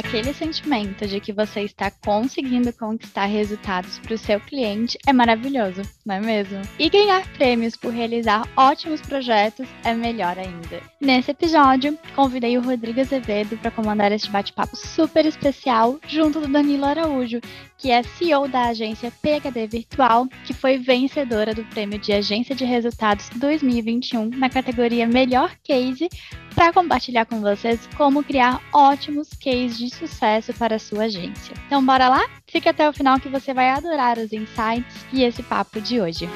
Aquele sentimento de que você está conseguindo conquistar resultados para o seu cliente é maravilhoso, não é mesmo? E ganhar prêmios por realizar ótimos projetos é melhor ainda. Nesse episódio, convidei o Rodrigo Azevedo para comandar este bate-papo super especial junto do Danilo Araújo, que é CEO da agência PHD Virtual, que foi vencedora do prêmio de Agência de Resultados 2021 na categoria Melhor Case para compartilhar com vocês como criar ótimos cases de sucesso para a sua agência. Então, bora lá? Fique até o final que você vai adorar os insights e esse papo de hoje.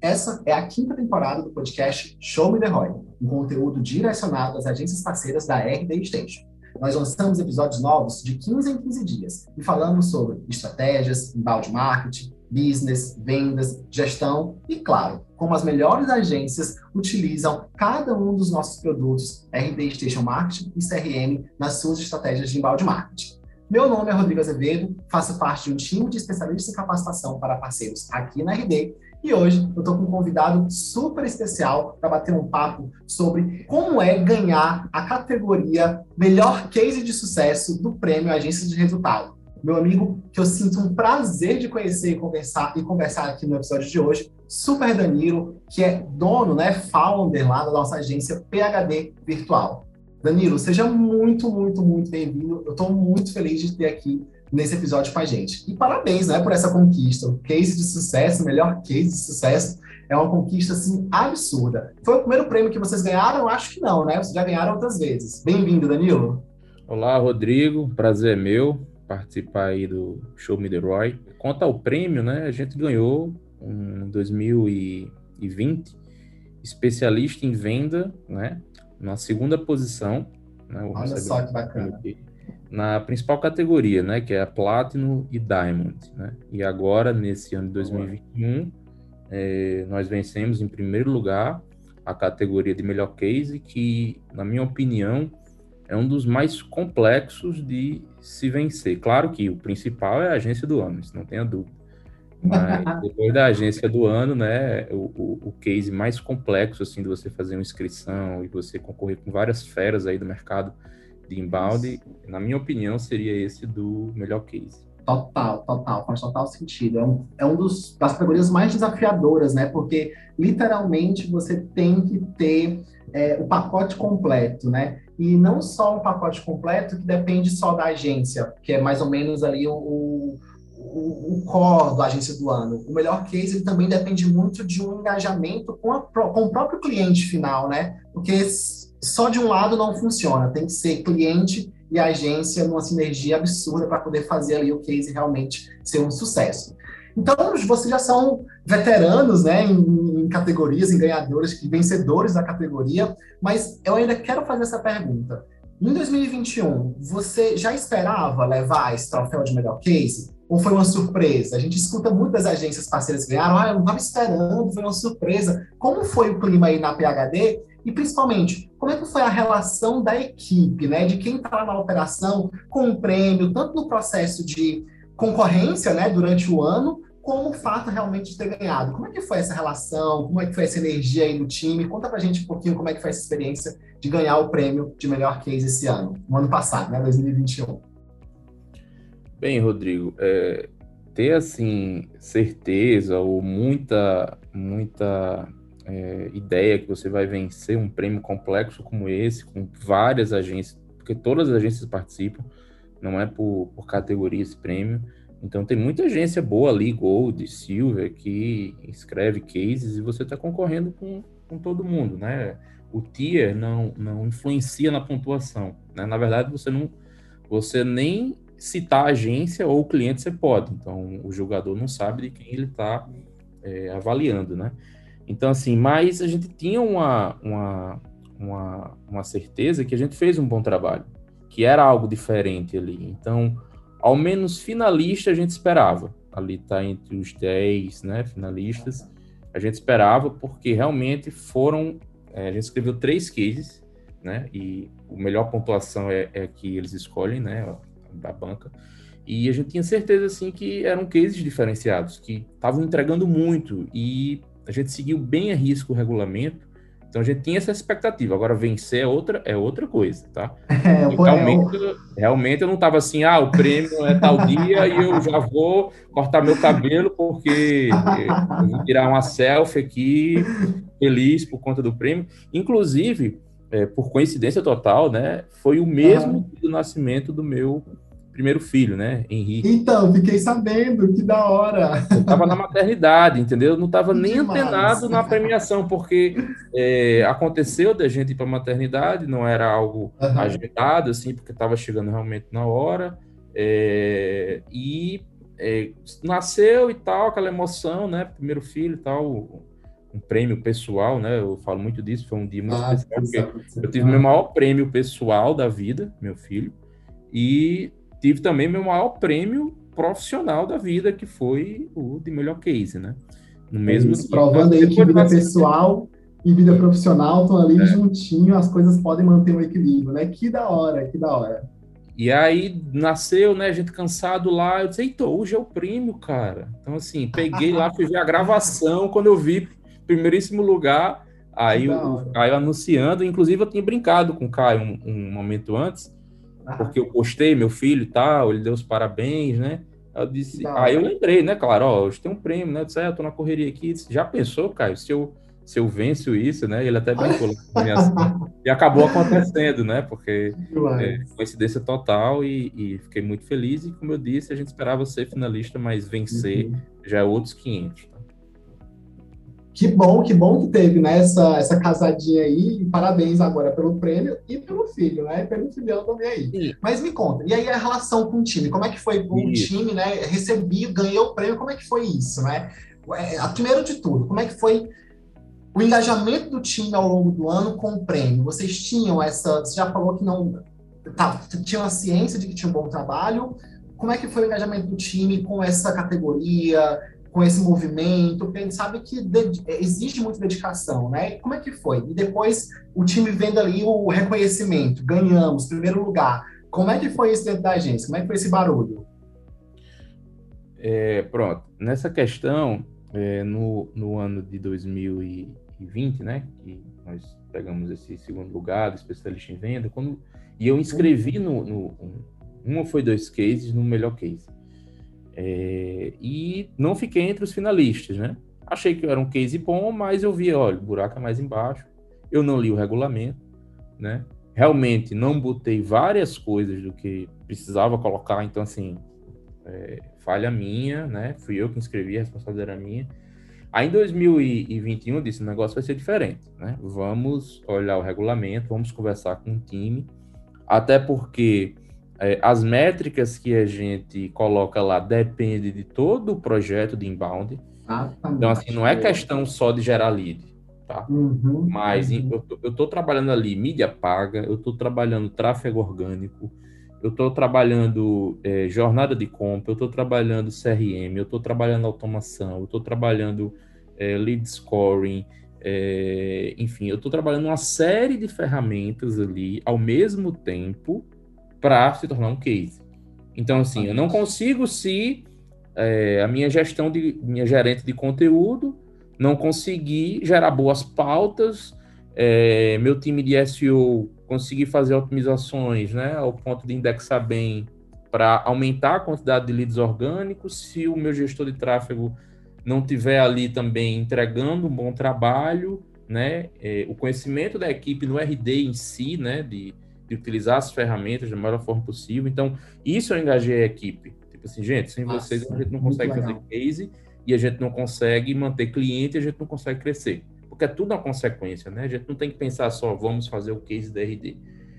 Essa é a quinta temporada do podcast Show Me The ROI, um conteúdo direcionado às agências parceiras da RD Station. Nós lançamos episódios novos de 15 em 15 dias e falamos sobre estratégias, embalde marketing, business, vendas, gestão. E, claro, como as melhores agências utilizam cada um dos nossos produtos RD Station Marketing e CRM nas suas estratégias de embalde marketing. Meu nome é Rodrigo Azevedo, faço parte de um time de especialistas em capacitação para parceiros aqui na RD e hoje eu estou com um convidado super especial para bater um papo sobre como é ganhar a categoria Melhor Case de Sucesso do Prêmio Agência de Resultado meu amigo que eu sinto um prazer de conhecer e conversar e conversar aqui no episódio de hoje, Super Danilo, que é dono, né, founder lá da nossa agência PHD Virtual. Danilo, seja muito, muito, muito bem-vindo. Eu estou muito feliz de ter aqui nesse episódio com a gente. E parabéns, né, por essa conquista. O case de sucesso, melhor case de sucesso, é uma conquista assim absurda. Foi o primeiro prêmio que vocês ganharam? Acho que não, né? Vocês já ganharam outras vezes. Bem-vindo, Danilo. Olá, Rodrigo. Prazer é meu participar aí do Show Me The Roy. Quanto ao prêmio, né, a gente ganhou em 2020 especialista em venda, né, na segunda posição. Né, Olha só que bacana. Na principal categoria, né, que é a Platinum e Diamond, né, e agora, nesse ano de 2021, é, nós vencemos em primeiro lugar a categoria de melhor case, que, na minha opinião, é um dos mais complexos de se vencer. Claro que o principal é a agência do ano, isso não tenha dúvida. Mas depois da agência do ano, né, o, o, o, case mais complexo, assim, de você fazer uma inscrição e você concorrer com várias feras aí do mercado de inbound, na minha opinião, seria esse do melhor case. Total, total, faz total sentido. É um, é um dos, das categorias mais desafiadoras, né, porque literalmente você tem que ter é, o pacote completo, né? E não só um pacote completo que depende só da agência, que é mais ou menos ali o, o, o core da agência do ano. O melhor case ele também depende muito de um engajamento com, a, com o próprio cliente final, né? Porque só de um lado não funciona, tem que ser cliente e agência numa sinergia absurda para poder fazer ali o case realmente ser um sucesso. Então, vocês já são veteranos, né, em, categorias, em ganhadores, vencedores da categoria, mas eu ainda quero fazer essa pergunta. Em 2021, você já esperava levar esse troféu de melhor case? Ou foi uma surpresa? A gente escuta muitas agências parceiras que ganharam, ah, eu não estava esperando, foi uma surpresa. Como foi o clima aí na PHD? E principalmente, como é que foi a relação da equipe, né? De quem está na operação com o prêmio, tanto no processo de concorrência, né, durante o ano, como o fato realmente de ter ganhado. Como é que foi essa relação? Como é que foi essa energia aí no time? Conta pra gente um pouquinho como é que foi essa experiência de ganhar o prêmio de melhor case esse ano, no ano passado, né, 2021. Bem, Rodrigo, é, ter assim certeza ou muita muita é, ideia que você vai vencer um prêmio complexo como esse, com várias agências, porque todas as agências participam, não é por, por categoria esse prêmio. Então tem muita agência boa ali, Gold, Silver, que escreve cases e você está concorrendo com, com todo mundo, né? O tier não, não influencia na pontuação, né? Na verdade, você não você nem citar a agência ou o cliente você pode. Então o jogador não sabe de quem ele está é, avaliando, né? Então assim, mas a gente tinha uma, uma, uma, uma certeza que a gente fez um bom trabalho, que era algo diferente ali. Então ao menos finalista a gente esperava. Ali está entre os 10 né, finalistas. A gente esperava porque realmente foram. É, a gente escreveu três cases, né? E a melhor pontuação é, é que eles escolhem, né? Da banca. E a gente tinha certeza, assim, que eram cases diferenciados, que estavam entregando muito. E a gente seguiu bem a risco o regulamento Então a gente tinha essa expectativa. Agora vencer é outra, é outra coisa, tá? É, realmente, eu... realmente eu não estava assim, ah, o prêmio é tal dia e eu já vou cortar meu cabelo porque eu vou tirar uma selfie aqui, feliz por conta do prêmio. Inclusive, é, por coincidência total, né? Foi o mesmo ah. do nascimento do meu primeiro filho, né, Henrique. Então, fiquei sabendo, que da hora. Eu estava na maternidade, entendeu? Eu não estava nem demais. antenado na premiação, porque é, aconteceu da gente ir para maternidade, não era algo uhum. agendado, assim, porque estava chegando realmente na hora. É, e é, nasceu e tal, aquela emoção, né? Primeiro filho e tal, um prêmio pessoal, né? Eu falo muito disso, foi um dia muito ah, especial, porque eu tive meu maior prêmio pessoal da vida, meu filho, e tive também meu maior prêmio profissional da vida, que foi o de melhor case, né? No mesmo Isso, provando aí que vida pessoal e vida profissional estão ali é. juntinho, as coisas podem manter um equilíbrio, né? Que da hora, que da hora. E aí nasceu, né, a gente cansado lá, eu disse, eita, hoje é o prêmio, cara. Então, assim, peguei lá, fui ver a gravação, quando eu vi primeiríssimo lugar, aí o Caio anunciando, inclusive eu tinha brincado com o Caio um, um momento antes, porque eu postei meu filho e tal, ele deu os parabéns, né? Eu disse, aí eu lembrei, né, claro, ó, hoje tem um prêmio, né? Eu disse, é, eu tô na correria aqui. Disse, Já pensou, Caio, se eu, se eu venço isso, né? Ele até brincou E acabou acontecendo, né? Porque é, coincidência total e, e, fiquei muito feliz. E como eu disse, a gente esperava ser finalista, mas vencer uhum. já é outros 500. Que bom, que bom que teve né, essa, essa casadinha aí. Parabéns agora pelo prêmio e pelo filho, né? Pelo filhão também aí. Sim. Mas me conta, e aí a relação com o time? Como é que foi o time, né? Recebi, ganhei o prêmio, como é que foi isso, né? É, primeiro de tudo, como é que foi o engajamento do time ao longo do ano com o prêmio? Vocês tinham essa. Você já falou que não. Tá, tinham a ciência de que tinha um bom trabalho. Como é que foi o engajamento do time com essa categoria? Com esse movimento, porque a gente sabe que existe muita dedicação, né? como é que foi? E depois o time vendo ali o reconhecimento, ganhamos, primeiro lugar. Como é que foi isso dentro da agência? Como é que foi esse barulho? É, pronto, nessa questão, é, no, no ano de 2020, né, que nós pegamos esse segundo lugar, especialista em venda, quando, e eu inscrevi no, no um, uma foi dois cases no melhor case. É, e não fiquei entre os finalistas, né? Achei que era um case bom, mas eu vi, olha, o buraco é mais embaixo. Eu não li o regulamento, né? Realmente não botei várias coisas do que precisava colocar, então assim, é, falha minha, né? Fui eu que inscrevi, a responsabilidade era minha. Aí em 2021 eu disse, o negócio vai ser diferente, né? Vamos olhar o regulamento, vamos conversar com o time, até porque é, as métricas que a gente coloca lá dependem de todo o projeto de inbound. Ah, tá então, assim, não é questão só de gerar lead, tá? Uhum, Mas uhum. eu estou trabalhando ali mídia paga, eu estou trabalhando tráfego orgânico, eu estou trabalhando é, jornada de compra, eu estou trabalhando CRM, eu estou trabalhando automação, eu estou trabalhando é, lead scoring, é, enfim, eu estou trabalhando uma série de ferramentas ali ao mesmo tempo para se tornar um case. Então, assim, eu não consigo se é, a minha gestão de minha gerente de conteúdo não conseguir gerar boas pautas, é, meu time de SEO conseguir fazer otimizações, né, ao ponto de indexar bem para aumentar a quantidade de leads orgânicos, se o meu gestor de tráfego não tiver ali também entregando um bom trabalho, né, é, o conhecimento da equipe no RD em si, né, de de utilizar as ferramentas da melhor forma possível. Então, isso eu engajei a equipe. Tipo assim, gente, sem Nossa, vocês a gente não consegue fazer case e a gente não consegue manter cliente e a gente não consegue crescer. Porque é tudo uma consequência, né? A gente não tem que pensar só, vamos fazer o case da RD.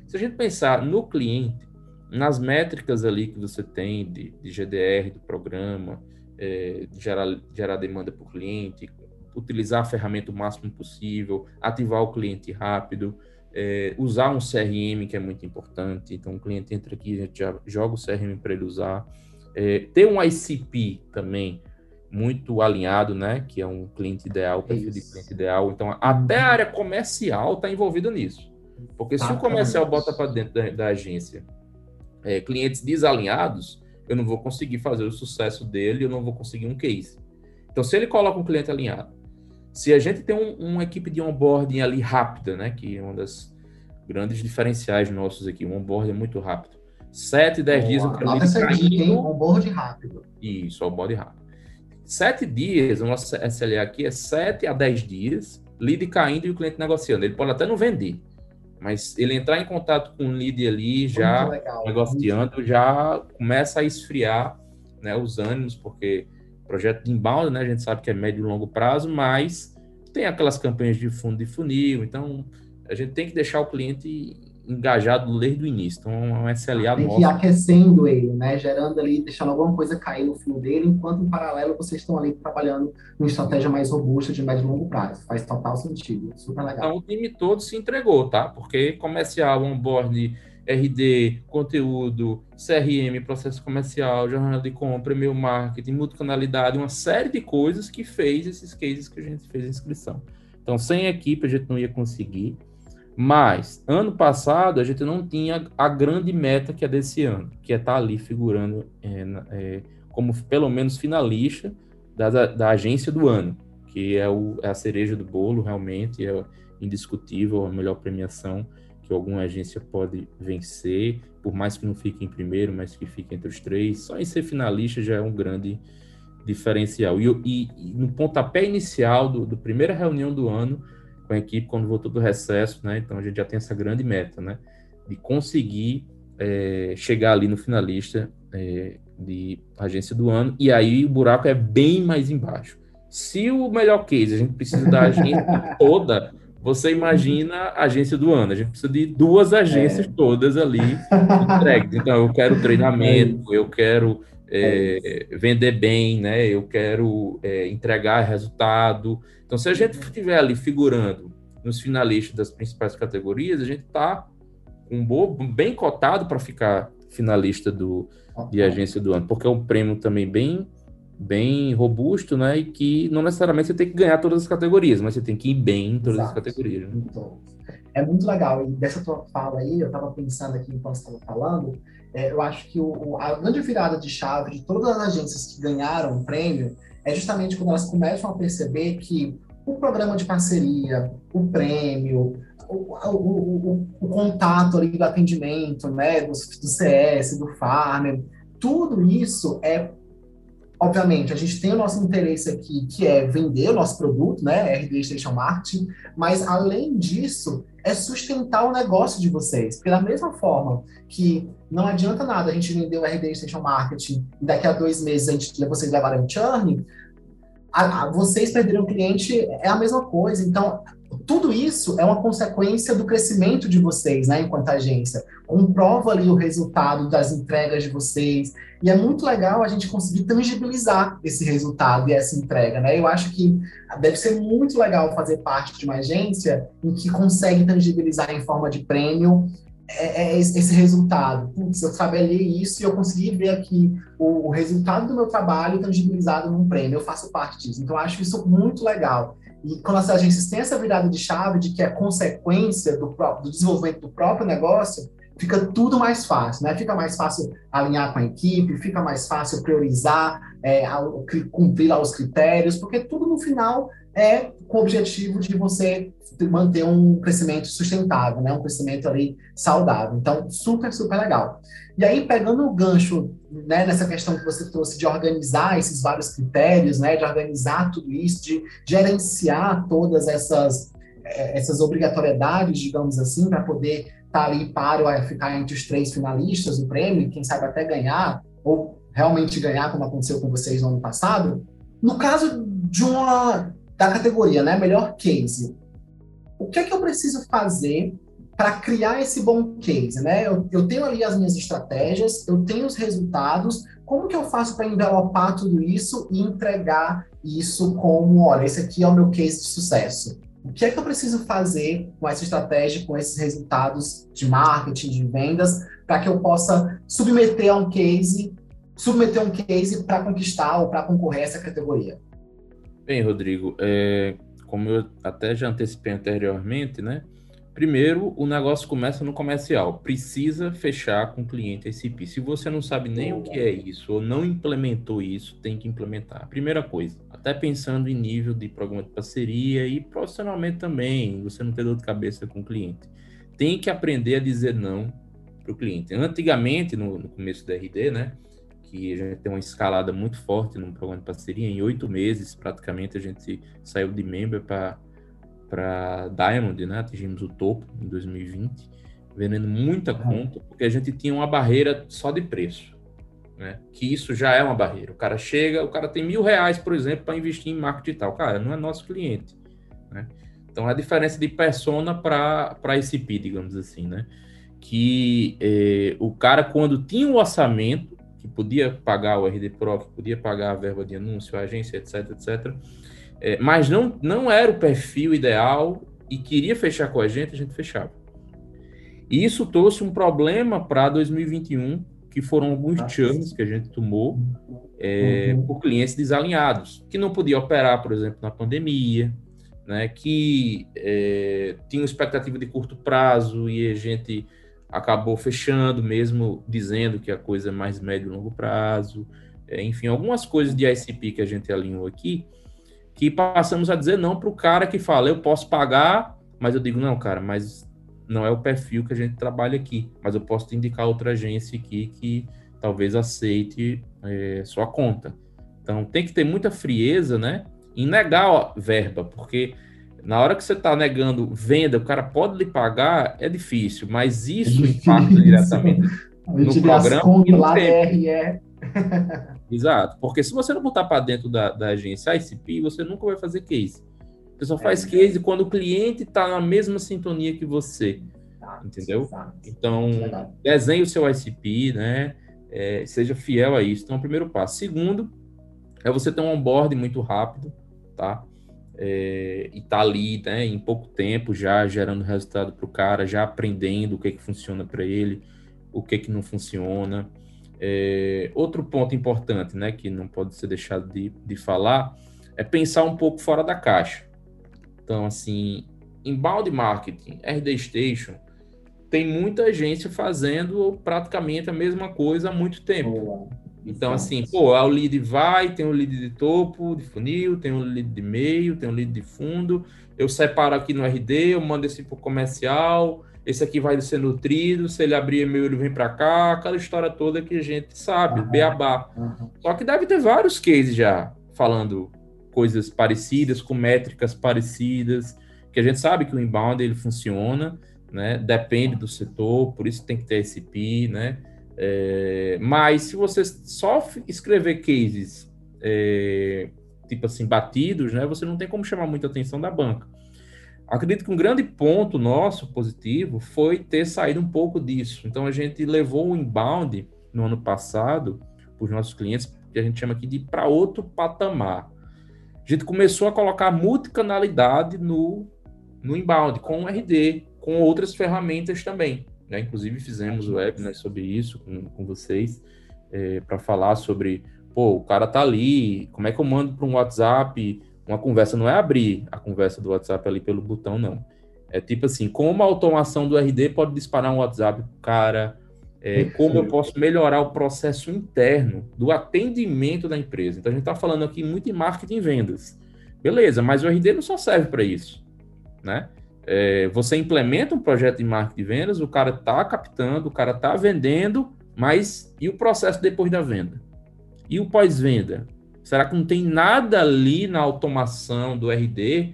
Se a gente pensar no cliente, nas métricas ali que você tem de, de GDR do programa, é, gerar, gerar demanda para o cliente, utilizar a ferramenta o máximo possível, ativar o cliente rápido, é, usar um CRM, que é muito importante. Então, o cliente entra aqui, a gente já joga o CRM para ele usar. É, ter um ICP também muito alinhado, né? Que é um cliente ideal, perfil de cliente ideal. Então, até a área comercial está envolvida nisso. Porque se ah, o comercial bota para dentro da, da agência é, clientes desalinhados, eu não vou conseguir fazer o sucesso dele, eu não vou conseguir um case. Então, se ele coloca um cliente alinhado, Se a gente tem um, uma equipe de onboarding ali rápida, né, que é uma das grandes diferenciais nossos aqui, o onboarding é muito rápido. 7, 10 dias o quero essa dica, hein? Onboard rápido. Isso, onboard rápido. 7 dias, o nosso SLA aqui é 7 a 10 dias, lead caindo e o cliente negociando. Ele pode até não vender, mas ele entrar em contato com o lead ali, já legal, negociando, já começa a esfriar né, os ânimos, porque projeto de inbound, né, a gente sabe que é médio e longo prazo, mas tem aquelas campanhas de fundo de funil, então a gente tem que deixar o cliente engajado desde o início. Então, é um SLA Tem que ir aquecendo ele, né? Gerando ali, deixando alguma coisa cair no fio dele, enquanto em paralelo vocês estão ali trabalhando uma estratégia mais robusta de médio e longo prazo. Faz total sentido. Super legal. Então, o time todo se entregou, tá? Porque comercial, onboard, RD, conteúdo, CRM, processo comercial, jornada de compra, e-mail marketing, multicanalidade, uma série de coisas que fez esses cases que a gente fez a inscrição. Então, sem equipe a gente não ia conseguir. Mas, ano passado, a gente não tinha a grande meta que é desse ano, que é estar tá ali figurando é, é, como, pelo menos, finalista da, da agência do ano, que é, o, é a cereja do bolo, realmente, é indiscutível a melhor premiação que alguma agência pode vencer, por mais que não fique em primeiro, mas que fique entre os três. Só em ser finalista já é um grande diferencial. E, e, e no pontapé inicial do, do primeira reunião do ano, com a equipe quando voltou do recesso, né? Então a gente já tem essa grande meta, né? De conseguir é, chegar ali no finalista é, de agência do ano, e aí o buraco é bem mais embaixo. Se o melhor case a gente precisa da agência toda, você imagina a agência do ano. A gente precisa de duas agências é. todas ali entregues. Então, eu quero treinamento, eu quero é, vender bem, né? Eu quero é, entregar resultado. Então, se a gente estiver ali figurando nos finalistas das principais categorias, a gente está um bem cotado para ficar finalista do, de agência do ano, porque é um prêmio também bem bem robusto, né? E que não necessariamente você tem que ganhar todas as categorias, mas você tem que ir bem em todas Exato. as categorias. Né? Então, é muito legal. E dessa tua fala aí, eu estava pensando aqui enquanto você estava falando, é, eu acho que o, a grande virada de chave de todas as agências que ganharam o prêmio é justamente quando elas começam a perceber que o programa de parceria, o prêmio, o, o, o, contato ali do atendimento, né, do, do CS, do farmer, tudo isso é obviamente, a gente tem o nosso interesse aqui, que é vender o nosso produto, né, RD Station Marketing, mas além disso, é sustentar o negócio de vocês. Porque da mesma forma que não adianta nada a gente vender o RD Station Marketing e daqui a dois meses a gente, vocês levarem um churn, a, a, vocês perderam o cliente é a mesma coisa. Então, tudo isso é uma consequência do crescimento de vocês, né, enquanto agência. Comprova ali o resultado das entregas de vocês. E é muito legal a gente conseguir tangibilizar esse resultado e essa entrega, né? Eu acho que deve ser muito legal fazer parte de uma agência em que consegue tangibilizar em forma de prêmio é, é esse resultado. Putz, eu trabalhei isso e eu consegui ver aqui o, o, resultado do meu trabalho tangibilizado num prêmio. Eu faço parte disso. Então, eu acho isso muito legal. E quando as agências têm essa virada de chave de que é consequência do, próprio, do desenvolvimento do próprio negócio, fica tudo mais fácil, né? Fica mais fácil alinhar com a equipe, fica mais fácil priorizar, é, cumprir lá os critérios, porque tudo no final é com o objetivo de você manter um crescimento sustentável, né? Um crescimento ali saudável. Então, super, super legal. E aí, pegando o gancho né, nessa questão que você trouxe de organizar esses vários critérios, né, de organizar tudo isso, de gerenciar todas essas, eh, essas obrigatoriedades, digamos assim, para poder estar tá ali para ficar entre os três finalistas do prêmio, quem sabe até ganhar, ou realmente ganhar, como aconteceu com vocês no ano passado. No caso de uma da categoria, né, melhor case, o que é que eu preciso fazer para criar esse bom case, né? Eu, eu, tenho ali as minhas estratégias, eu tenho os resultados, como que eu faço para envelopar tudo isso e entregar isso como, olha, esse aqui é o meu case de sucesso? O que é que eu preciso fazer com essa estratégia, com esses resultados de marketing, de vendas, para que eu possa submeter a um case, submeter um case para conquistar ou para concorrer a essa categoria? Bem, Rodrigo, é, como eu até já antecipei anteriormente, né? Primeiro, o negócio começa no comercial. Precisa fechar com o cliente ICP. Se você não sabe nem o que é isso ou não implementou isso, tem que implementar. Primeira coisa, até pensando em nível de programa de parceria e profissionalmente também, você não ter dor de cabeça com o cliente. Tem que aprender a dizer não para o cliente. Antigamente, no, no começo da RD, né, que a gente tem uma escalada muito forte no programa de parceria, em oito meses, praticamente, a gente saiu de member para Diamond, né? Atingimos o topo em 2020, vendendo muita conta, porque a gente tinha uma barreira só de preço, né? Que isso já é uma barreira. O cara chega, o cara tem mil reais, por exemplo, para investir em marketing digital. Cara, não é nosso cliente, né? Então, a diferença de persona para ICP, digamos assim, né? Que eh, o cara, quando tinha o um orçamento, que podia pagar o RD Pro, que podia pagar a verba de anúncio, a agência, etc, etc, é, mas não, não era o perfil ideal e queria fechar com a gente, a gente fechava. E isso trouxe um problema para 2021, que foram alguns churns que a gente tomou é, uhum. por clientes desalinhados, que não podia operar, por exemplo, na pandemia, né, que é, tinham expectativa de curto prazo e a gente acabou fechando, mesmo dizendo que a coisa é mais médio e longo prazo. É, enfim, algumas coisas de ICP que a gente alinhou aqui, que passamos a dizer não para o cara que fala, eu posso pagar, mas eu digo, não, cara, mas não é o perfil que a gente trabalha aqui, mas eu posso te indicar outra agência aqui que talvez aceite é, sua conta. Então tem que ter muita frieza, né? Em negar verba, porque na hora que você está negando venda, o cara pode lhe pagar, é difícil, mas isso é impacta diretamente no programa. E no lá tempo. Exato, porque se você não botar para dentro da, da agência ICP, você nunca vai fazer case. Você só faz é, case quando o cliente está na mesma sintonia que você, exato, entendeu? Exato. Então, desenhe o seu ICP, né? É, seja fiel a isso. Então, o primeiro passo. Segundo, é você ter um onboarding muito rápido, tá? É, e tá ali, né, em pouco tempo já gerando resultado para o cara, já aprendendo o que que funciona para ele, o que que não funciona. É, outro ponto importante, né, que não pode ser deixado de, de falar, é pensar um pouco fora da caixa. Então, assim, inbound marketing, RD Station, tem muita agência fazendo praticamente a mesma coisa há muito tempo. Então, assim, pô, o lead vai, tem o lead de topo, de funil, tem o lead de meio, tem o lead de fundo. Eu separo aqui no RD, eu mando esse para o comercial, esse aqui vai ser nutrido, se ele abrir e-mail, ele vem para cá, aquela história toda que a gente sabe, uhum. beabá. Uhum. Só que deve ter vários cases já falando coisas parecidas, com métricas parecidas, que a gente sabe que o inbound ele funciona, né? Depende do setor, por isso tem que ter esse PI, né? É, mas se você só escrever cases é, tipo assim batidos, né? Você não tem como chamar muita atenção da banca. Acredito que um grande ponto nosso positivo foi ter saído um pouco disso. Então a gente levou o inbound no ano passado para os nossos clientes, que a gente chama aqui de para outro patamar. A gente começou a colocar multicanalidade no, no inbound, com o RD, com outras ferramentas também. Né? Inclusive fizemos web né, sobre isso com, com vocês, é, para falar sobre, pô, o cara tá ali, como é que eu mando para um WhatsApp uma conversa não é abrir a conversa do WhatsApp ali pelo botão, não. É tipo assim, como a automação do RD pode disparar um WhatsApp pro cara, é, como eu posso melhorar o processo interno do atendimento da empresa. Então a gente está falando aqui muito em marketing e vendas. Beleza, mas o RD não só serve para isso, né? É, você implementa um projeto de marketing e vendas, o cara está captando, o cara está vendendo, mas e o processo depois da venda? E o pós-venda? Será que não tem nada ali na automação do RD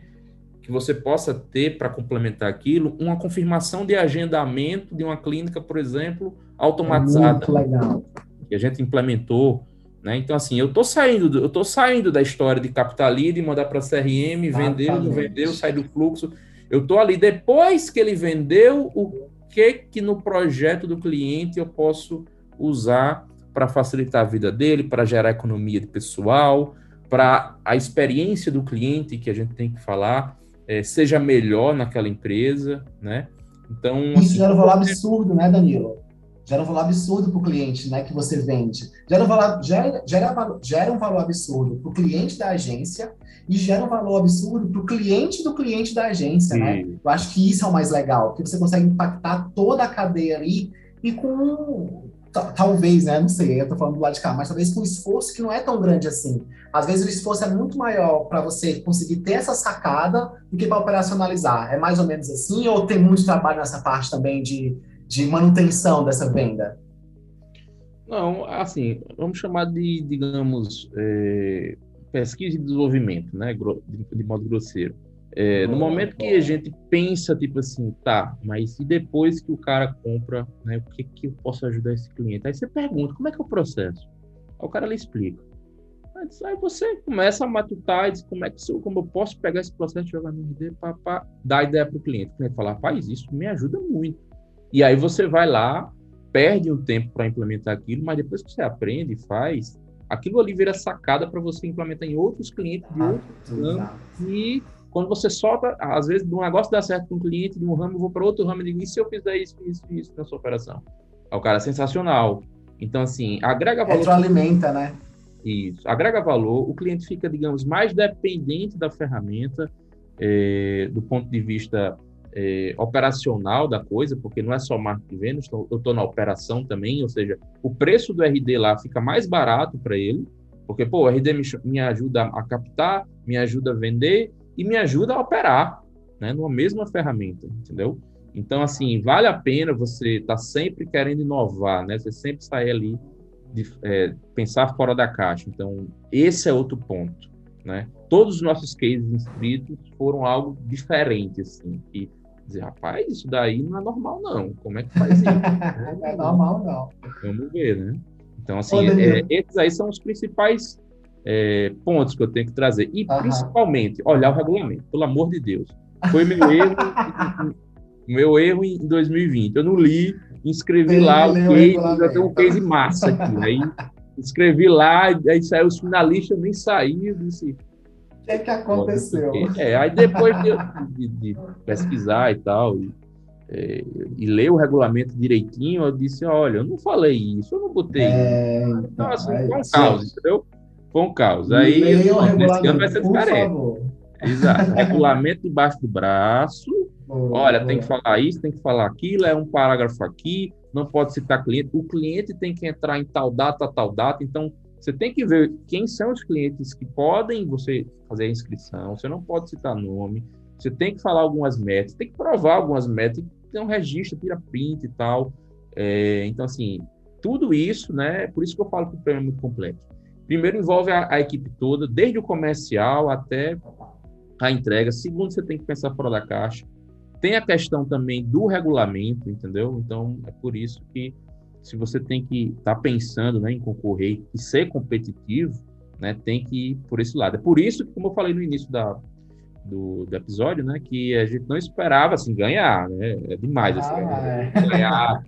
que você possa ter para complementar aquilo? Uma confirmação de agendamento de uma clínica, por exemplo, automatizada. Muito legal. Que a gente implementou. Né? Então, assim, eu estou saindo, eu tô saindo da história de lead, mandar para CRM, vendeu, não vendeu, sai do fluxo. Eu estou ali, depois que ele vendeu, o que que no projeto do cliente eu posso usar para facilitar a vida dele, para gerar economia de pessoal, para a experiência do cliente que a gente tem que falar é, seja melhor naquela empresa, né? Então isso assim, gera um valor absurdo, né, Danilo? Gera um valor absurdo para o cliente né, que você vende. Gera um valor, gera, gera, gera um valor absurdo para o cliente da agência e gera um valor absurdo para o cliente do cliente da agência. Né? Eu acho que isso é o mais legal, porque você consegue impactar toda a cadeia ali e com talvez, né? Não sei, eu tô falando do lado de cá, mas talvez com um esforço que não é tão grande assim. Às vezes o esforço é muito maior para você conseguir ter essa sacada do que para operacionalizar. É mais ou menos assim, ou tem muito trabalho nessa parte também de de manutenção dessa venda? Não, assim, vamos chamar de, digamos, é, pesquisa e desenvolvimento, né, de, de modo grosseiro. É, no momento que a gente pensa, tipo assim, tá, mas e depois que o cara compra, né, o que, que eu posso ajudar esse cliente? Aí você pergunta, como é que é o processo? Aí o cara lhe explica. Aí você começa a matutar e diz, como é que eu, como eu posso pegar esse processo e jogar no RD para dar ideia para o cliente. O cliente fala, faz isso me ajuda muito. E aí você vai lá, perde um tempo para implementar aquilo, mas depois que você aprende e faz, aquilo ali vira sacada para você implementar em outros clientes de ah, outros ramos. E quando você solta, às vezes, um negócio dá certo com um cliente de um ramo, eu vou para outro ramo e digo, e se eu fizer isso, isso, isso na sua operação? Aí o cara é sensacional. Então, assim, agrega valor. Retroalimenta, né? Isso, agrega valor, o cliente fica, digamos, mais dependente da ferramenta é, do ponto de vista é, operacional da coisa, porque não é só marketing vendas, eu estou na operação também, ou seja, o preço do RD lá fica mais barato para ele, porque pô, o RD me, me, ajuda a captar, me ajuda a vender e me ajuda a operar, né, numa mesma ferramenta, entendeu? Então, assim, vale a pena você estar tá sempre querendo inovar, né? Você sempre sair ali de é, pensar fora da caixa. Então, esse é outro ponto, né? Todos os nossos cases inscritos foram algo diferente, assim, que dizer, rapaz, isso daí não é normal, não. Como é que faz isso? não é normal, não. Vamos ver, né? Então, assim, Ô, é, esses aí são os principais é, pontos que eu tenho que trazer. E, principalmente, olhar o regulamento, pelo amor de Deus. Foi meu erro, meu erro em 2020. Eu não li, inscrevi lá o case, já tem um case massa aqui. Aí, escrevi lá, aí saiu os finalistas, nem saiu, disse que, é que aconteceu? É, aí depois de, de, pesquisar e tal, e, é, e, ler o regulamento direitinho, eu disse, olha, eu não falei isso, eu não botei é, isso. Então, assim, é, foi um caos, entendeu? Foi um caos. Aí, nesse ano vai ser diferente. Exato. regulamento debaixo do braço, olha, tem que falar isso, tem que falar aquilo, é um parágrafo aqui, não pode citar cliente, o cliente tem que entrar em tal data, tal data, então você tem que ver quem são os clientes que podem você fazer a inscrição. Você não pode citar nome. Você tem que falar algumas metas, tem que provar algumas metas, tem que ter um registro, tira print e tal. É, então, assim, tudo isso, né? Por isso que eu falo que o prêmio é muito complexo. Primeiro, envolve a, a equipe toda, desde o comercial até a entrega. Segundo, você tem que pensar fora da caixa. Tem a questão também do regulamento, entendeu? Então, é por isso que se você tem que estar tá pensando né, em concorrer e ser competitivo, né, tem que ir por esse lado. É por isso que, como eu falei no início da, do, do episódio, né, que a gente não esperava assim ganhar, né? É demais assim, ah, é. ganhar,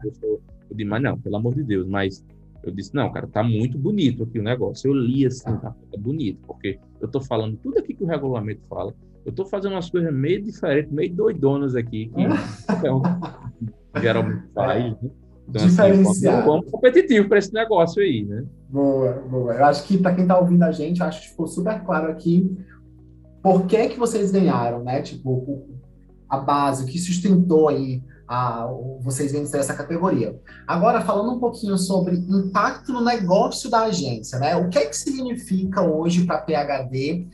demais não, pelo amor de Deus. Mas eu disse não, cara, tá muito bonito aqui o negócio. Eu li assim, tá, tá bonito, porque eu tô falando tudo aqui que o regulamento fala. Eu tô fazendo umas coisas meio diferentes, meio doidonas aqui que então, geralmente faz. Né? Então, diferenciar. Assim, vamos competitivo para esse negócio aí, né? Boa, boa. Eu acho que para quem está ouvindo a gente, acho que ficou super claro aqui por que que vocês ganharam, né? Tipo, a base, o que sustentou aí a, vocês vencerem essa categoria. Agora, falando um pouquinho sobre impacto no negócio da agência, né? O que é que significa hoje para a PHD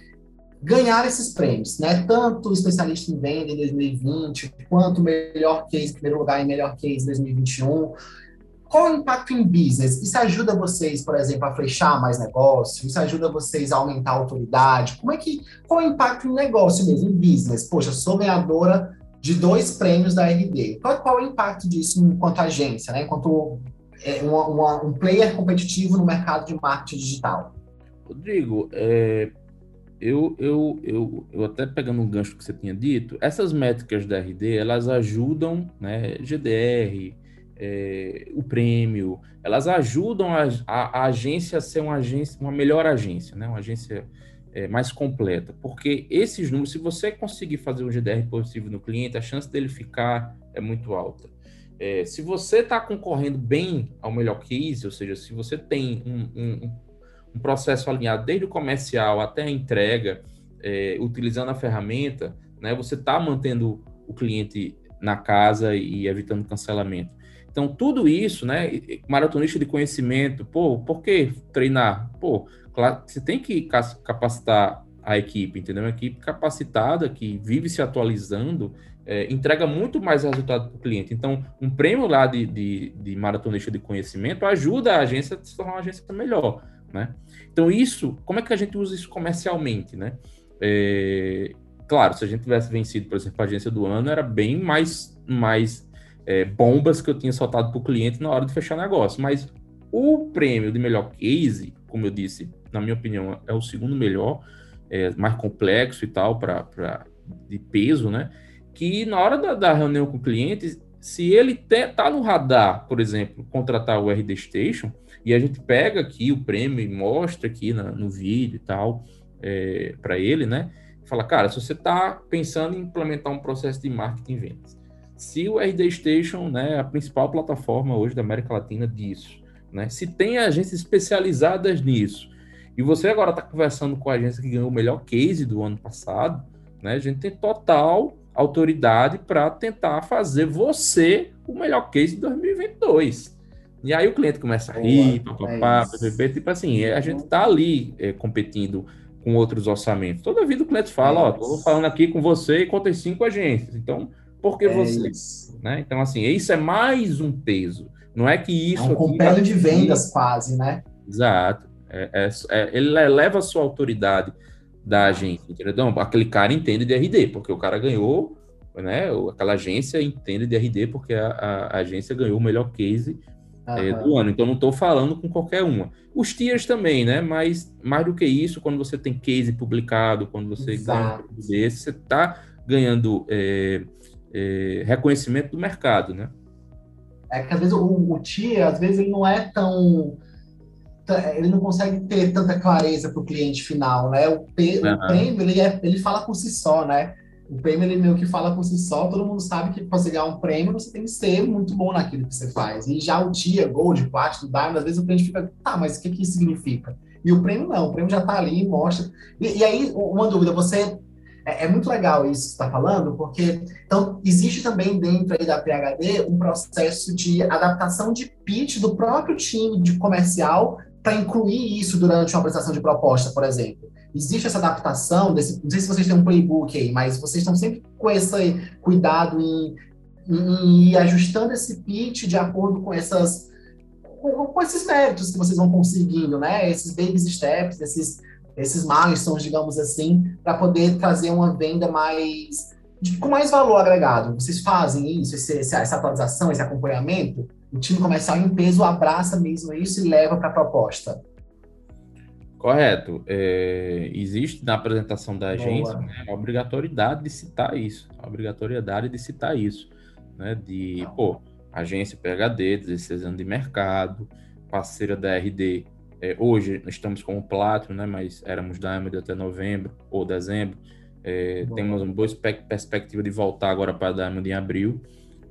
ganhar esses prêmios, né? Tanto especialista em venda em 2020, quanto melhor case, primeiro lugar, em melhor case em 2021. Qual o impacto em business? Isso ajuda vocês, por exemplo, a fechar mais negócio? Isso ajuda vocês a aumentar a autoridade? Como é que, qual é o impacto em negócio mesmo, em business? Poxa, sou ganhadora de dois prêmios da RD. Qual, qual é o impacto disso enquanto agência, né? Enquanto é, uma, uma, um player competitivo no mercado de marketing digital? Rodrigo, é, eu, eu, eu, eu até pegando um gancho que você tinha dito, essas métricas da RD, elas ajudam, né, GDR, é, o prêmio, elas ajudam a, a, a, agência a ser uma agência, uma melhor agência, né, uma agência é, mais completa, porque esses números, se você conseguir fazer um GDR positivo no cliente, a chance dele ficar é muito alta. É, se você está concorrendo bem ao melhor case, ou seja, se você tem um, um, um processo alinhado desde o comercial até a entrega, é, utilizando a ferramenta, né, você está mantendo o cliente na casa e evitando cancelamento. Então, tudo isso, né, maratonista de conhecimento, pô, por que treinar? Pô, claro, você tem que capacitar a equipe, entendeu? Uma equipe capacitada, que vive se atualizando, é, entrega muito mais resultado para o cliente. Então, um prêmio lá de, de, de, maratonista de conhecimento ajuda a agência a se tornar uma agência melhor, né? Então, isso, como é que a gente usa isso comercialmente, né? É, claro, se a gente tivesse vencido, por exemplo, a agência do ano, era bem mais, mais é, bombas que eu tinha soltado para o cliente na hora de fechar negócio. Mas o prêmio de melhor case, como eu disse, na minha opinião, é o segundo melhor, é mais complexo e tal, para de peso, né? Que na hora da, da reunião com o cliente, se ele está no radar, por exemplo, contratar o RD Station, e a gente pega aqui o prêmio e mostra aqui na, no vídeo e tal, é, para ele, né? Fala, cara, se você está pensando em implementar um processo de marketing e vendas, se o RD Station né, a principal plataforma hoje da América Latina disso, né? Se tem agências especializadas nisso, e você agora está conversando com a agência que ganhou o melhor case do ano passado, né? A gente tem total autoridade para tentar fazer você o melhor case de 2022. E aí o cliente começa a rir, papapá, é tipo assim, a gente está ali é, competindo com outros orçamentos. Toda vida o cliente fala, é ó, estou falando aqui com você e contei cinco agências. Então, por que é você? Né? Então, assim, isso é mais um peso. Não é que isso. É um compêndio de vendas, quase, né? Exato. É, é, é, ele eleva a sua autoridade da agência, entendeu? Então, aquele cara entende de RD, porque o cara ganhou, né? Aquela agência entende de RD porque a, a, a agência ganhou o melhor case é, do ano. Então, não estou falando com qualquer uma. Os tiers também, né? Mas mais do que isso, quando você tem case publicado, quando você Exato. ganha um desse, você está ganhando é, é, reconhecimento do mercado, né? É que às vezes o, o tier, às vezes ele não é tão ele não consegue ter tanta clareza para o cliente final, né? O, P, uhum. o prêmio, ele, é, ele fala por si só, né? O prêmio, ele meio que fala por si só, todo mundo sabe que para você ganhar um prêmio, você tem que ser muito bom naquilo que você faz. E já o dia, Gold, Platinum, Diamond, às vezes o cliente fica, tá, mas o que, que isso significa? E o prêmio não, o prêmio já está ali, mostra. E, e aí, uma dúvida, você é, é, muito legal isso que você está falando, porque então existe também dentro aí da PHD um processo de adaptação de pitch do próprio time de comercial para incluir isso durante uma apresentação de proposta, por exemplo. Existe essa adaptação, desse, não sei se vocês têm um playbook aí, mas vocês estão sempre com esse cuidado em, em ir ajustando esse pitch de acordo com essas com, com esses méritos que vocês vão conseguindo, né? Esses baby steps, esses esses milestones, digamos assim, para poder trazer uma venda mais de, com mais valor agregado. Vocês fazem isso, esse, essa atualização, esse acompanhamento? O time comercial em peso abraça mesmo isso e leva para a proposta. Correto. É, existe na apresentação da agência né, a obrigatoriedade de citar isso. A obrigatoriedade de citar isso. Né, de, pô, agência PHD, 16 anos de mercado, parceira da RD é, hoje estamos com o Platinum, né, mas éramos Diamond até novembro ou dezembro. É, temos uma boa perspectiva de voltar agora para Diamond em abril.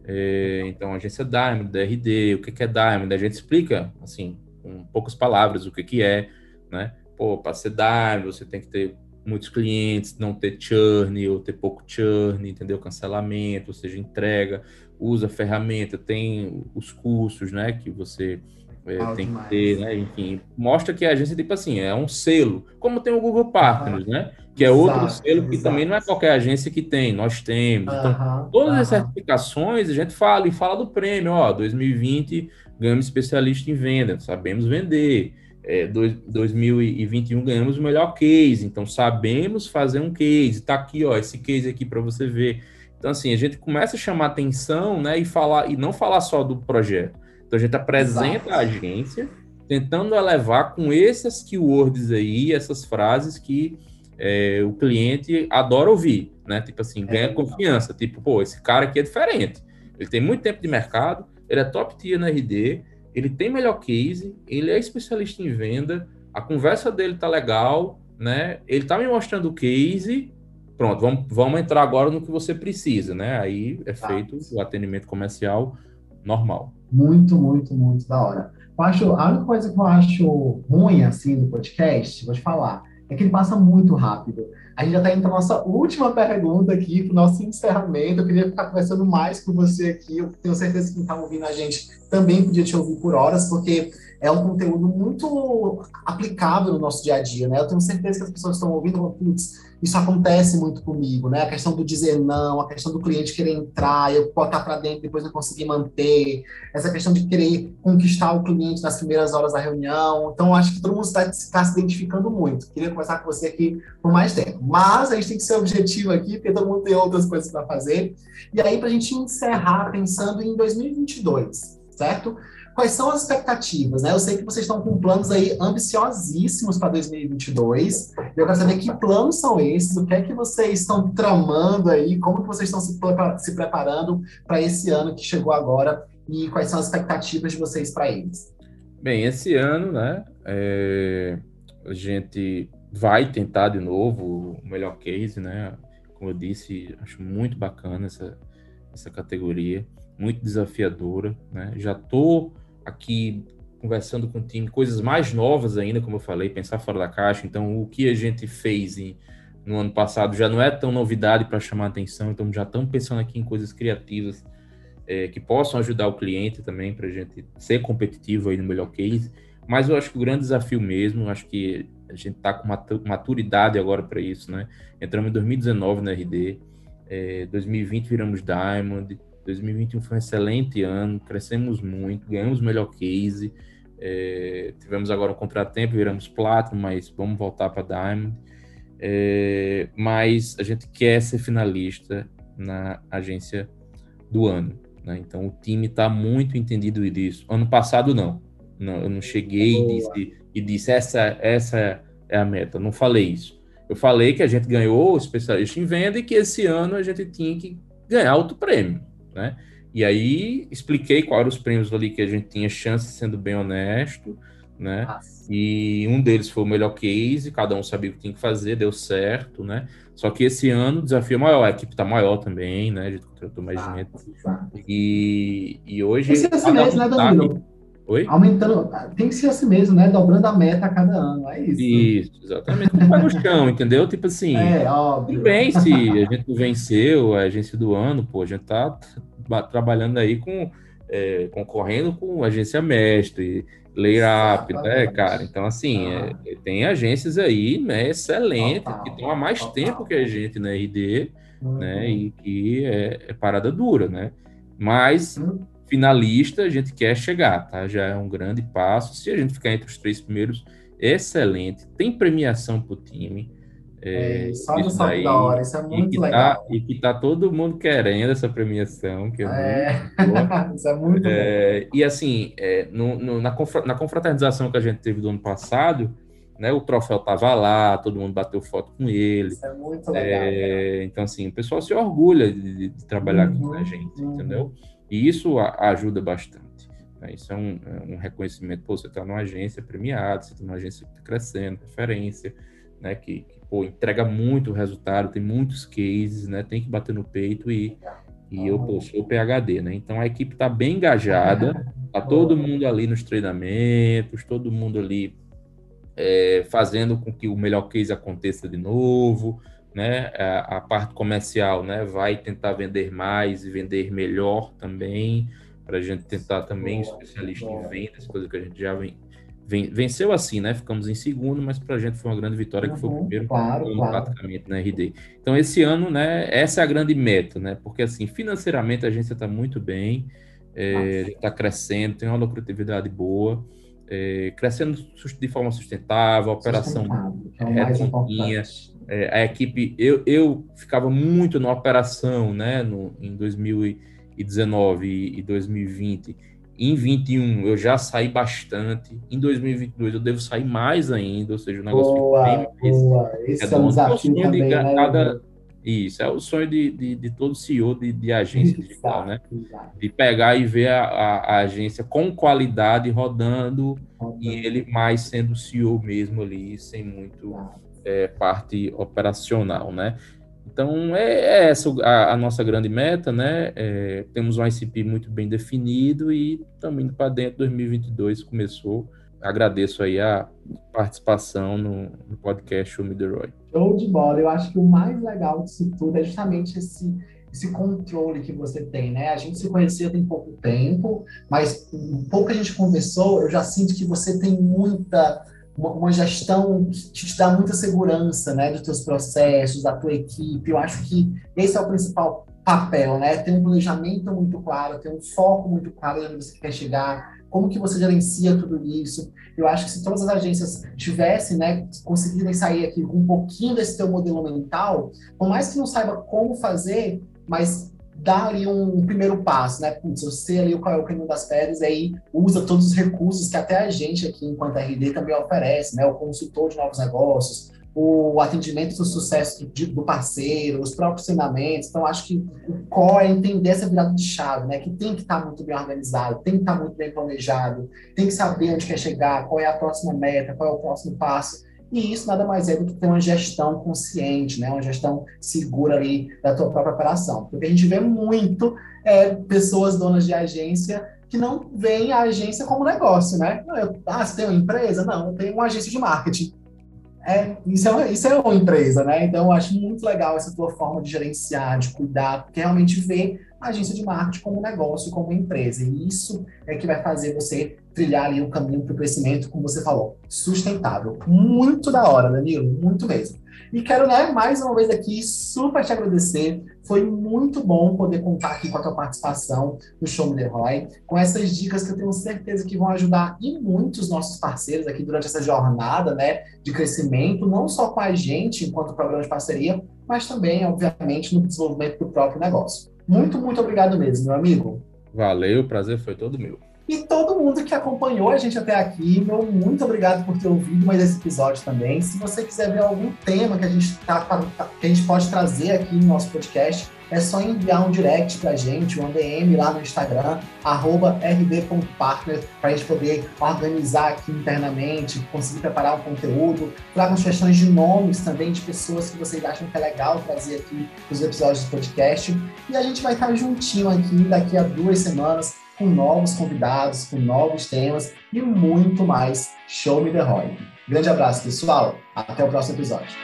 É, então, a agência Diamond, DRD, o que, é Diamond? A gente explica, assim, com poucas palavras, o que, que é, né? Pô, para ser Diamond, você tem que ter muitos clientes, não ter churn ou ter pouco churn, entendeu? Cancelamento, ou seja, entrega, usa ferramenta, tem os custos, né, que você é, tem que ter, né? Enfim, mostra que a agência, tipo assim, é um selo, como tem o Google Partners, né? Que é exato, outro selo que exato. também não é qualquer agência que tem, nós temos. Então, todas as certificações, a gente fala e fala do prêmio, ó, 2020 ganhamos especialista em venda, sabemos vender. É, dois, 2021 ganhamos o melhor case, então sabemos fazer um case. Tá aqui, ó, esse case aqui para você ver. Então, assim, a gente começa a chamar atenção, né, e falar, e não falar só do projeto então a gente apresenta Exato. a agência, tentando elevar com esses keywords aí, essas frases que é, o cliente adora ouvir, né? Tipo assim, ganha é confiança. Tipo, pô, esse cara aqui é diferente. Ele tem muito tempo de mercado, ele é top tier na RD, ele tem melhor case, ele é especialista em venda, a conversa dele tá legal, né? Ele tá me mostrando o case. Pronto, vamos, vamos entrar agora no que você precisa, né? Aí é feito o atendimento comercial normal. Muito, muito, muito da hora. Eu acho, a única coisa que eu acho ruim, assim, do podcast, vou te falar, é que ele passa muito rápido. A gente já está indo para a nossa última pergunta aqui, para o nosso encerramento. Eu queria ficar conversando mais com você aqui. Eu tenho certeza que quem está ouvindo a gente também podia te ouvir por horas, porque é um conteúdo muito aplicável no nosso dia a dia, né? Eu tenho certeza que as pessoas estão ouvindo, putz, isso acontece muito comigo, né? A questão do dizer não, a questão do cliente querer entrar, eu botar para dentro e depois não conseguir manter, essa questão de querer conquistar o cliente nas primeiras horas da reunião. Então, acho que todo mundo está, está se identificando muito. Queria conversar com você aqui por mais tempo. Mas a gente tem que ser objetivo aqui, porque todo mundo tem outras coisas para fazer. E aí, para a gente encerrar pensando em 2022, certo? Quais são as expectativas? Né? Eu sei que vocês estão com planos aí ambiciosíssimos para 2022. Eu quero saber que planos são esses, o que é que vocês estão tramando aí, como que vocês estão se, preparando para esse ano que chegou agora e quais são as expectativas de vocês para eles. Bem, esse ano, né, é, a gente vai tentar de novo o melhor case, né? Como eu disse, acho muito bacana essa, essa categoria, muito desafiadora, né? Já estou aqui conversando com o time, coisas mais novas ainda, como eu falei, pensar fora da caixa. Então, o que a gente fez em, no ano passado já não é tão novidade para chamar atenção, então já estamos pensando aqui em coisas criativas é, que possam ajudar o cliente também para a gente ser competitivo aí no melhor case. Mas eu acho que o grande desafio mesmo, acho que a gente está com maturidade agora para isso, né? Entramos em 2019 na RD, é, 2020 viramos Diamond, 2021 foi um excelente ano, crescemos muito, ganhamos o melhor case, é, tivemos agora um contratempo, viramos Platinum, mas vamos voltar para Diamond. É, mas a gente quer ser finalista na agência do ano. Né? Então o time está muito entendido disso. Ano passado não. não eu não cheguei e disse, e disse essa, essa é a meta. Não falei isso. Eu falei que a gente ganhou o especialista em venda e que esse ano a gente tinha que ganhar outro prêmio né? E aí expliquei quais eram os prêmios ali que a gente tinha chance, sendo bem honesto, né? Nossa. E um deles foi o melhor case, cada um sabia o que tinha que fazer, deu certo, né? Só que esse ano o desafio é maior, a equipe tá maior também, né? A gente contratou mais ah, gente. E, e hoje. Esse é assim mesmo, né, Danilo? Oi? Aumentando, tem que ser assim mesmo, né? Dobrando a meta a cada ano, é isso. Isso, exatamente. Não vai no chão, entendeu? Tipo assim, é, óbvio. tudo bem se a gente venceu a agência do ano, pô, a gente tá trabalhando aí com, é, concorrendo com agência mestre, layup, né, cara? Então, assim, ah. é, tem agências aí, né, excelentes, que estão há mais tempo que a gente na RD, uhum. né, e que é, é, parada dura, né? Mas uhum finalista a gente quer chegar, tá? Já é um grande passo. Se a gente ficar entre os três primeiros, excelente. Tem premiação para o time. É, é, só no salto da hora, isso é muito e tá, legal. Tá, e que tá todo mundo querendo essa premiação, que é, é isso é muito é, bom. E assim, é, no, no, na, na confraternização que a gente teve do ano passado, né, o troféu tava lá, todo mundo bateu foto com ele. Isso é muito legal. É, então, assim, o pessoal se orgulha de, de trabalhar uhum, com a gente, uhum. entendeu? E isso ajuda bastante. Né? Isso é um, é um, reconhecimento. Pô, você está numa agência premiada, você está numa agência que está crescendo, referência, né? que, que pô, entrega muito resultado, tem muitos cases, né? tem que bater no peito e, e eu pô, sou PHD. Né? Então a equipe está bem engajada, está todo mundo ali nos treinamentos, todo mundo ali é, fazendo com que o melhor case aconteça de novo, né? A, a, parte comercial, né? Vai tentar vender mais e vender melhor também, para a gente tentar também especialista em vendas, coisa que a gente já vem, vem, venceu assim, né? Ficamos em segundo, mas para a gente foi uma grande vitória, uhum, que foi o primeiro claro, ano claro. praticamente na RD. Então, esse ano, né? Essa é a grande meta, né? Porque assim, financeiramente a agência está muito bem, é, está crescendo, tem uma lucratividade boa. É, crescendo de forma sustentável, a operação é redondinha, é, a equipe, eu, eu ficava muito na operação, né, no, em 2019 e, e 2020. Em 21 eu já saí bastante. Em 2022 eu devo sair mais ainda, ou seja, o negócio boa, bem mais. Esse é um desafio também, de né, cada, Isso, é o sonho de, de, de todo CEO de, de agência exato, digital, né? Exato. De pegar e ver a, a, a, agência com qualidade rodando, rodando, e ele mais sendo CEO mesmo ali, sem muito é, parte operacional, né? Então, é, é essa a, a, nossa grande meta, né? É, temos um ICP muito bem definido e estamos indo para dentro. 2022 começou. Agradeço aí a participação no, no podcast Show Me The Roy. Show de bola. Eu acho que o mais legal disso tudo é justamente esse esse controle que você tem, né? A gente se conhecia tem pouco tempo, mas um pouco que a gente conversou, eu já sinto que você tem muita uma, gestão que te dá muita segurança, né, dos teus processos, da tua equipe. Eu acho que esse é o principal papel, né? Ter um planejamento muito claro, ter um foco muito claro onde você quer chegar, como que você gerencia tudo isso. Eu acho que se todas as agências tivessem, né, conseguirem sair aqui com um pouquinho desse teu modelo mental, por mais que não saiba como fazer, mas dá ali um primeiro passo, né? Putz, eu sei ali qual é o caminho das pedras, e aí usa todos os recursos que até a gente aqui, enquanto RD, também oferece, né? O consultor de novos negócios, o atendimento do sucesso do parceiro, os próprios treinamentos. Então, acho que o core é entender essa virada de chave, né? Que tem que estar muito bem organizado, tem que estar muito bem planejado, tem que saber onde quer chegar, qual é a próxima meta, qual é o próximo passo. E isso nada mais é do que ter uma gestão consciente, né? uma gestão segura ali da tua própria operação. Porque a gente vê muito é, pessoas donas de agência que não veem a agência como negócio, né? Eu, ah, você tem uma empresa? Não, eu tenho uma agência de marketing. É, isso, é uma, isso é uma empresa, né? Então, eu acho muito legal essa tua forma de gerenciar, de cuidar, porque realmente vê a agência de marketing como negócio, como empresa. E isso é que vai fazer você trilhar ali o caminho para o crescimento, como você falou, sustentável. Muito da hora, Danilo, muito mesmo. E quero, né, mais uma vez aqui, super te agradecer. Foi muito bom poder contar aqui com a tua participação no Show Me The Roy, com essas dicas que eu tenho certeza que vão ajudar e muitos nossos parceiros aqui durante essa jornada, né, de crescimento, não só com a gente enquanto programa de parceria, mas também, obviamente, no desenvolvimento do próprio negócio. Muito, muito obrigado mesmo, meu amigo. Valeu, o prazer foi todo meu. E todo mundo que acompanhou a gente até aqui, meu muito obrigado por ter ouvido mais esse episódio também. Se você quiser ver algum tema que a gente, tá, que a gente pode trazer aqui no nosso podcast, é só enviar um direct para a gente, um DM lá no Instagram, rd.partner, para a gente poder organizar aqui internamente, conseguir preparar um conteúdo. Tragam sugestões de nomes também de pessoas que vocês acham que é legal trazer aqui nos episódios do podcast. E a gente vai estar juntinho aqui daqui a duas semanas com novos convidados, com novos temas e muito mais. Show Me The Roy. Grande abraço, pessoal. Até o próximo episódio.